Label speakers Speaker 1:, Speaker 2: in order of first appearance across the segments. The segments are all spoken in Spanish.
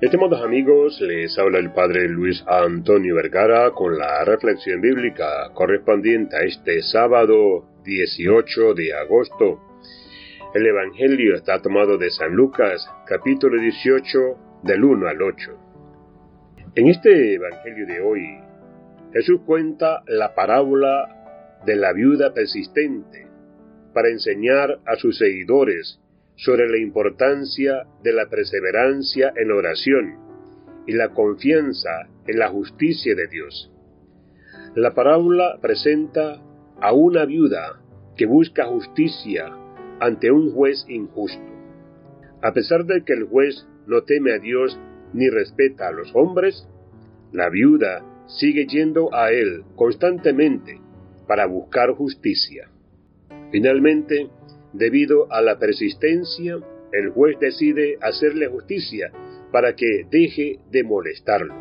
Speaker 1: Estimados amigos, les habla el Padre Luis Antonio Vergara con la reflexión bíblica correspondiente a este sábado 18 de agosto. El Evangelio está tomado de San Lucas, capítulo 18, del 1 al 8. En este Evangelio de hoy, Jesús cuenta la parábola de la viuda persistente para enseñar a sus seguidores sobre la importancia de la perseverancia en oración y la confianza en la justicia de Dios. La parábola presenta a una viuda que busca justicia ante un juez injusto. A pesar de que el juez no teme a Dios ni respeta a los hombres, la viuda sigue yendo a él constantemente para buscar justicia. Finalmente, Debido a la persistencia, el juez decide hacerle justicia para que deje de molestarlo.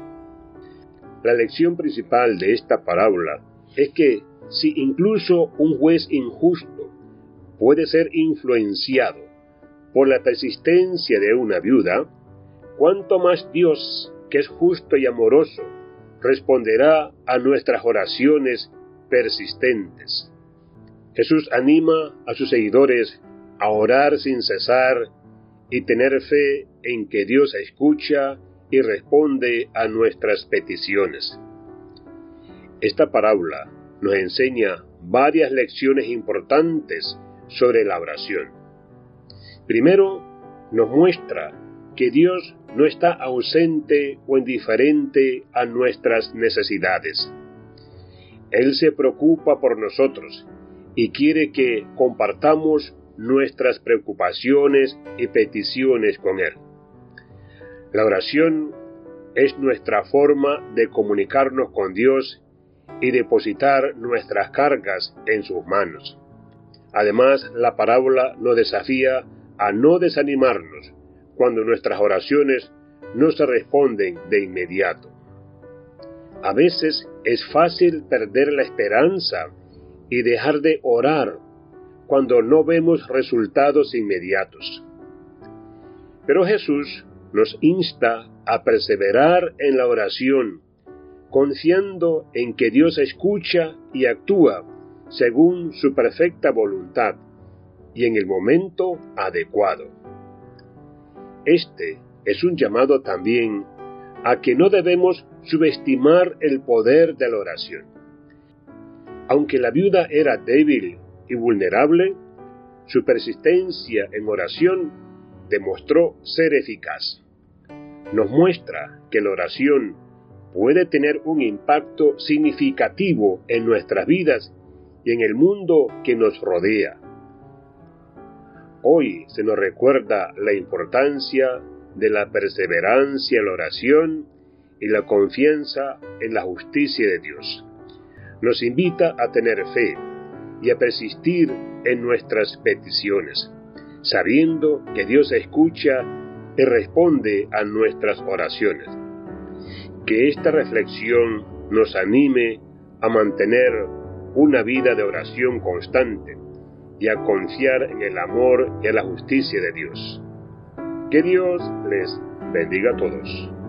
Speaker 1: La lección principal de esta parábola es que si incluso un juez injusto puede ser influenciado por la persistencia de una viuda, cuánto más Dios, que es justo y amoroso, responderá a nuestras oraciones persistentes. Jesús anima a sus seguidores a orar sin cesar y tener fe en que Dios escucha y responde a nuestras peticiones. Esta parábola nos enseña varias lecciones importantes sobre la oración. Primero, nos muestra que Dios no está ausente o indiferente a nuestras necesidades. Él se preocupa por nosotros y quiere que compartamos nuestras preocupaciones y peticiones con Él. La oración es nuestra forma de comunicarnos con Dios y depositar nuestras cargas en sus manos. Además, la parábola nos desafía a no desanimarnos cuando nuestras oraciones no se responden de inmediato. A veces es fácil perder la esperanza y dejar de orar cuando no vemos resultados inmediatos. Pero Jesús nos insta a perseverar en la oración, confiando en que Dios escucha y actúa según su perfecta voluntad y en el momento adecuado. Este es un llamado también a que no debemos subestimar el poder de la oración. Aunque la viuda era débil y vulnerable, su persistencia en oración demostró ser eficaz. Nos muestra que la oración puede tener un impacto significativo en nuestras vidas y en el mundo que nos rodea. Hoy se nos recuerda la importancia de la perseverancia en la oración y la confianza en la justicia de Dios nos invita a tener fe y a persistir en nuestras peticiones, sabiendo que Dios escucha y responde a nuestras oraciones. Que esta reflexión nos anime a mantener una vida de oración constante y a confiar en el amor y en la justicia de Dios. Que Dios les bendiga a todos.